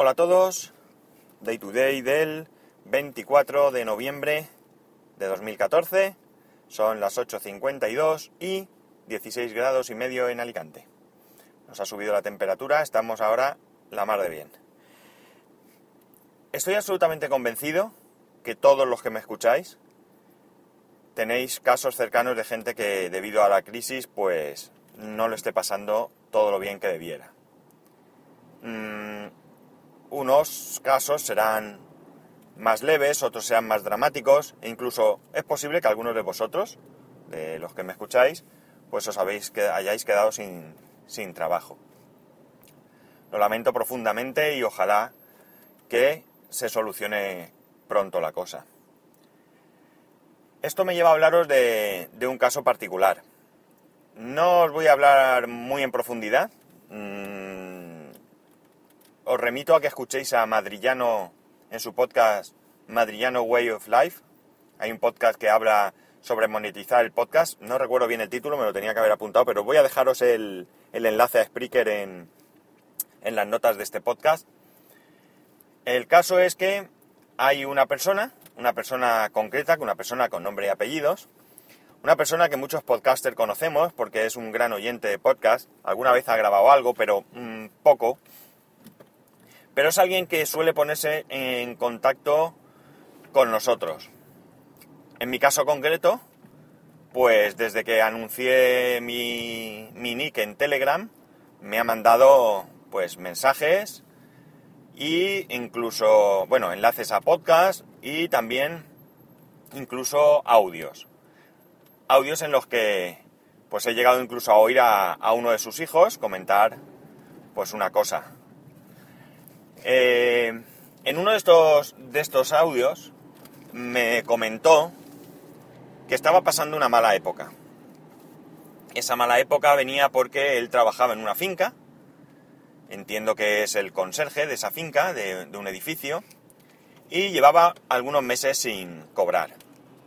Hola a todos, Day to Day del 24 de noviembre de 2014, son las 8.52 y 16 grados y medio en Alicante. Nos ha subido la temperatura, estamos ahora la mar de bien. Estoy absolutamente convencido que todos los que me escucháis tenéis casos cercanos de gente que debido a la crisis pues no lo esté pasando todo lo bien que debiera. Mm, unos casos serán más leves, otros sean más dramáticos, e incluso es posible que algunos de vosotros, de los que me escucháis, pues os habéis, que hayáis quedado sin, sin trabajo. Lo lamento profundamente y ojalá que se solucione pronto la cosa. Esto me lleva a hablaros de, de un caso particular. No os voy a hablar muy en profundidad. Mm, os remito a que escuchéis a Madrillano en su podcast Madrillano Way of Life. Hay un podcast que habla sobre monetizar el podcast. No recuerdo bien el título, me lo tenía que haber apuntado, pero voy a dejaros el, enlace a Spreaker en, en las notas de este podcast. El caso es que hay una persona, una persona concreta, una persona con nombre y apellidos, una persona que muchos podcasters conocemos porque es un gran oyente de podcast, alguna vez ha grabado algo, pero mm, poco, pero es alguien que suele ponerse en contacto con nosotros. En mi caso concreto, pues desde que anuncié mi, nick en Telegram, me ha mandado pues mensajes y incluso, bueno, enlaces a podcast y también incluso audios. Audios en los que pues he llegado incluso a oír a, a uno de sus hijos comentar pues una cosa. Eh, en uno de estos, de estos audios me comentó que estaba pasando una mala época. Esa mala época venía porque él trabajaba en una finca, entiendo que es el conserje de esa finca, de, de un edificio, y llevaba algunos meses sin cobrar.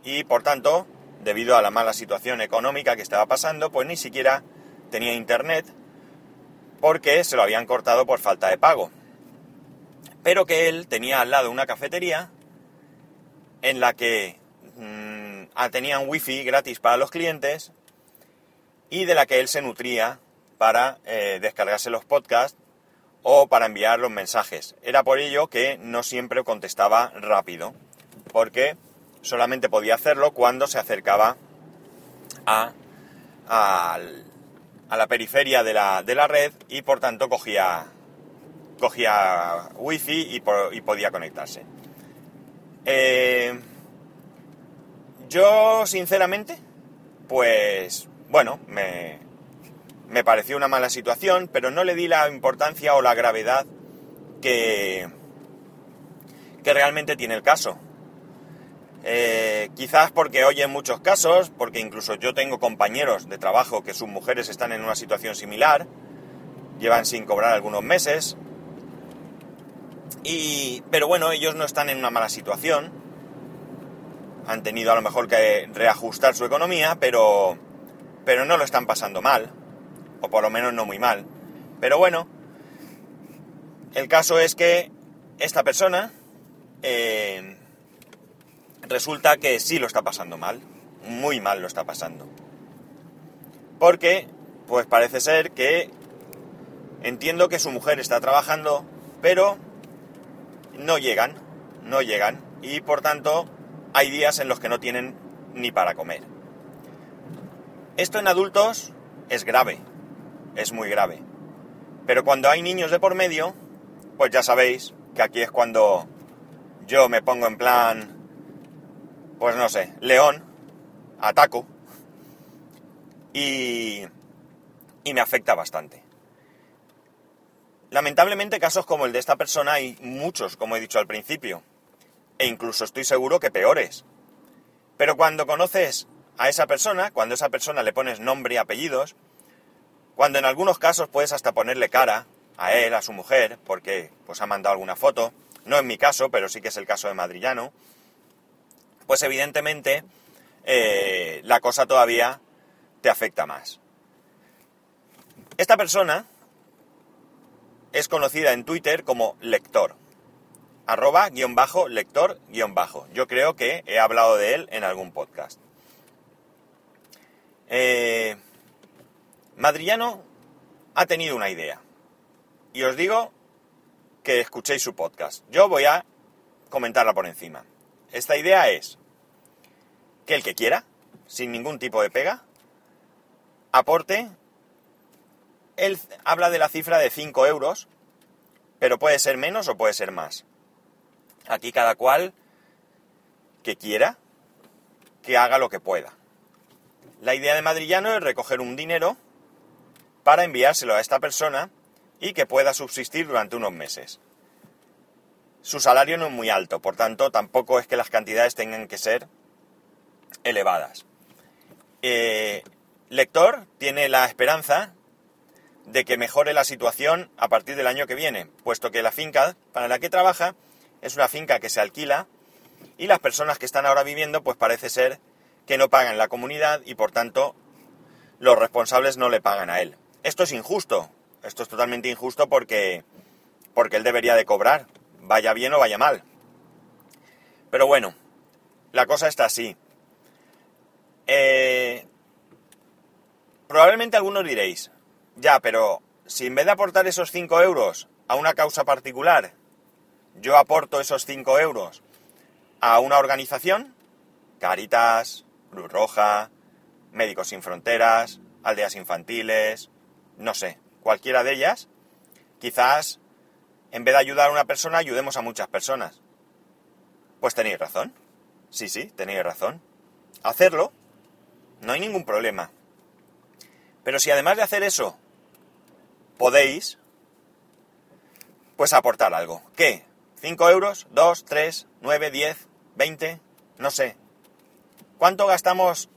Y por tanto, debido a la mala situación económica que estaba pasando, pues ni siquiera tenía internet porque se lo habían cortado por falta de pago pero que él tenía al lado una cafetería en la que mm, ah, tenían wifi gratis para los clientes y de la que él se nutría para eh, descargarse los podcasts o para enviar los mensajes. Era por ello que no siempre contestaba rápido, porque solamente podía hacerlo cuando se acercaba a, a, la periferia de la, de la red y por tanto cogía, cogía wifi y, podía conectarse. Eh, yo, sinceramente, pues bueno, me, me pareció una mala situación, pero no le di la importancia o la gravedad que, que realmente tiene el caso. Eh, quizás porque hoy en muchos casos, porque incluso yo tengo compañeros de trabajo que sus mujeres están en una situación similar, llevan sin cobrar algunos meses, y, pero bueno, ellos no están en una mala situación. Han tenido a lo mejor que reajustar su economía, pero, pero no lo están pasando mal. O por lo menos no muy mal. Pero bueno, el caso es que esta persona eh, resulta que sí lo está pasando mal. Muy mal lo está pasando. Porque, pues parece ser que entiendo que su mujer está trabajando, pero no llegan, no llegan y por tanto hay días en los que no tienen ni para comer. Esto en adultos es grave, es muy grave. Pero cuando hay niños de por medio, pues ya sabéis que aquí es cuando yo me pongo en plan, pues no sé, león, ataco y, y me afecta bastante. Lamentablemente casos como el de esta persona hay muchos, como he dicho al principio, e incluso estoy seguro que peores. Pero cuando conoces a esa persona, cuando a esa persona le pones nombre y apellidos, cuando en algunos casos puedes hasta ponerle cara a él, a su mujer, porque pues ha mandado alguna foto, no en mi caso, pero sí que es el caso de Madrillano, pues evidentemente eh, la cosa todavía te afecta más. Esta persona es conocida en Twitter como lector. Arroba guion bajo lector guion bajo. Yo creo que he hablado de él en algún podcast. Eh, Madrillano ha tenido una idea. Y os digo que escuchéis su podcast. Yo voy a comentarla por encima. Esta idea es que el que quiera, sin ningún tipo de pega, aporte. Él habla de la cifra de 5 euros, pero puede ser menos o puede ser más. Aquí cada cual que quiera, que haga lo que pueda. La idea de Madrillano es recoger un dinero para enviárselo a esta persona y que pueda subsistir durante unos meses. Su salario no es muy alto, por tanto tampoco es que las cantidades tengan que ser elevadas. Eh, lector tiene la esperanza de que mejore la situación a partir del año que viene, puesto que la finca para la que trabaja es una finca que se alquila y las personas que están ahora viviendo pues parece ser que no pagan la comunidad y por tanto los responsables no le pagan a él. Esto es injusto, esto es totalmente injusto porque, porque él debería de cobrar, vaya bien o vaya mal. Pero bueno, la cosa está así. Eh, probablemente algunos diréis, ya, pero si en vez de aportar esos 5 euros a una causa particular, yo aporto esos 5 euros a una organización, Caritas, Cruz Roja, Médicos Sin Fronteras, Aldeas Infantiles, no sé, cualquiera de ellas, quizás en vez de ayudar a una persona, ayudemos a muchas personas. Pues tenéis razón. Sí, sí, tenéis razón. Hacerlo, no hay ningún problema. Pero si además de hacer eso, podéis, pues aportar algo. ¿Qué? ¿5 euros? ¿2? ¿3? ¿9? ¿10? ¿20? No sé. ¿Cuánto gastamos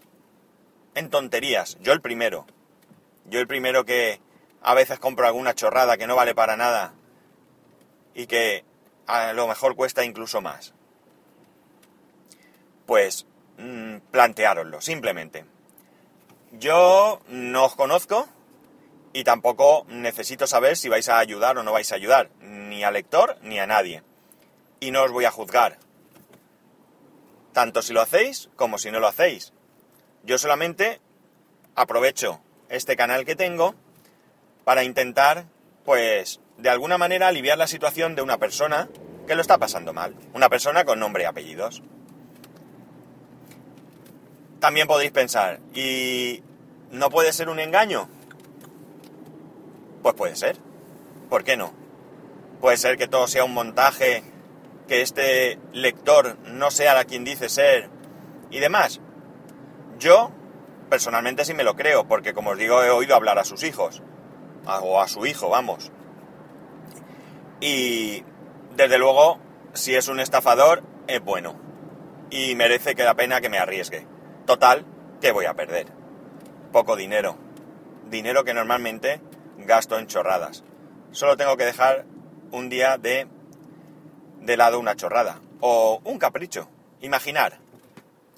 en tonterías? Yo el primero. Yo el primero que a veces compro alguna chorrada que no vale para nada y que a lo mejor cuesta incluso más. Pues mmm, simplemente. Yo no os conozco y tampoco necesito saber si vais a ayudar o no vais a ayudar, ni al lector ni a nadie. Y no os voy a juzgar, tanto si lo hacéis como si no lo hacéis. Yo solamente aprovecho este canal que tengo para intentar, pues, de alguna manera aliviar la situación de una persona que lo está pasando mal. Una persona con nombre y apellidos. También podéis pensar, ¿y no puede ser un engaño? Pues puede ser. ¿Por qué no? Puede ser que todo sea un montaje, que este lector no sea la quien dice ser y demás. Yo personalmente sí me lo creo, porque como os digo, he oído hablar a sus hijos, o a su hijo, vamos. Y desde luego, si es un estafador, es bueno. Y merece que la pena que me arriesgue. Total, ¿qué voy a perder? Poco dinero. Dinero que normalmente gasto en chorradas. Solo tengo que dejar un día de, de lado una chorrada. O un capricho. Imaginar.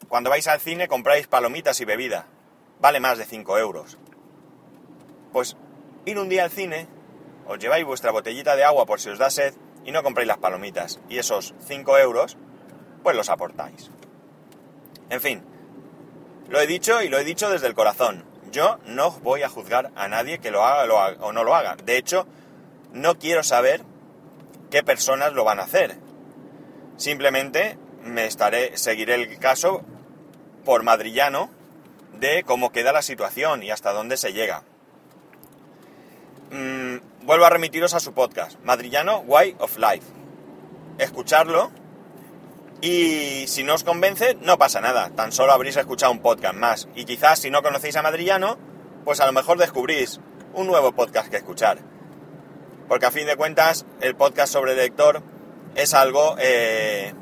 Cuando vais al cine compráis palomitas y bebida vale más de 5 euros. Pues ir un día al cine, os lleváis vuestra botellita de agua por si os da sed y no compráis las palomitas. Y esos 5 euros, pues los aportáis. En fin, lo he dicho y lo he dicho desde el corazón. Yo no voy a juzgar a nadie que lo haga, o no lo haga. De hecho, no quiero saber qué personas lo van a hacer. Simplemente me estaré, seguiré el caso por madrillano de cómo queda la situación y hasta dónde se llega. Mm, vuelvo a remitiros a su podcast, Madrillano Way of Life. Escucharlo y si no os convence, no pasa nada, tan solo habréis escuchado un podcast más. Y quizás si no conocéis a Madrillano, pues a lo mejor descubrís un nuevo podcast que escuchar. Porque a fin de cuentas, el podcast sobre el lector es algo eh,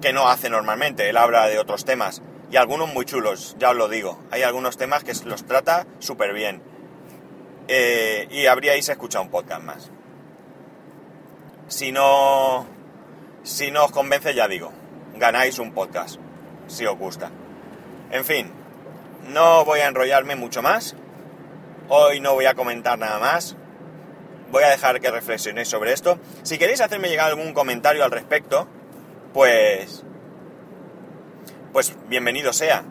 que no hace normalmente. Él habla de otros temas y algunos muy chulos, ya os lo digo. Hay algunos temas que los trata súper bien. Eh, y habríais escuchado un podcast más. Si no, si no os convence, ya digo, ganáis un podcast, si os gusta. En fin, no voy a enrollarme mucho más. Hoy no voy a comentar nada más. voy a dejar que reflexionéis sobre esto. Si queréis hacerme llegar algún comentario al respecto, pues... Pues bienvenido sea.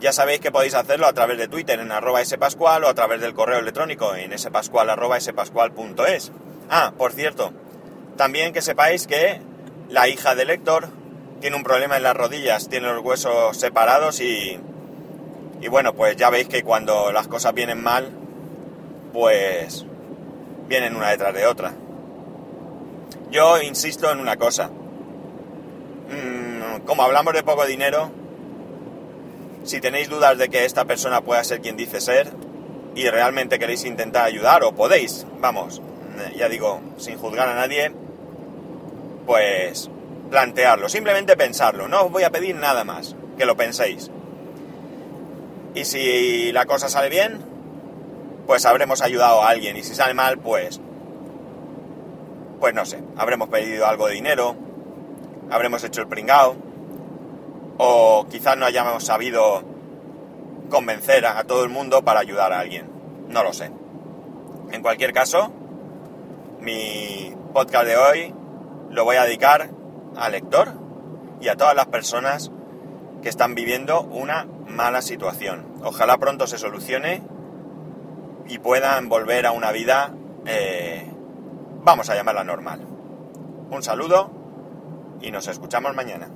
Ya sabéis que podéis hacerlo a través de Twitter en arroba spascual o a través del correo electrónico en spascual arroba. Ah, por cierto, también que sepáis que la hija del Héctor tiene un problema en las rodillas, tiene los huesos separados y, y bueno, pues ya veis que cuando las cosas vienen mal, pues vienen una detrás de otra. Yo insisto en una cosa. Mm, como hablamos de poco dinero, si tenéis dudas de que esta persona pueda ser quien dice ser y realmente queréis intentar ayudar o podéis, vamos, ya digo, sin juzgar a nadie, pues plantearlo, simplemente pensarlo, no os voy a pedir nada más, que lo penséis. Y si la cosa sale bien, pues habremos ayudado a alguien y si sale mal, pues pues no sé, habremos pedido algo de dinero, habremos hecho el pringao o quizás no hayamos sabido convencer a todo el mundo para ayudar a alguien, no lo sé. En cualquier caso, mi podcast de hoy lo voy a dedicar al lector y a todas las personas que están viviendo una mala situación. Ojalá pronto se solucione y puedan volver a una vida, eh, vamos a llamarla normal. Un saludo y nos escuchamos mañana.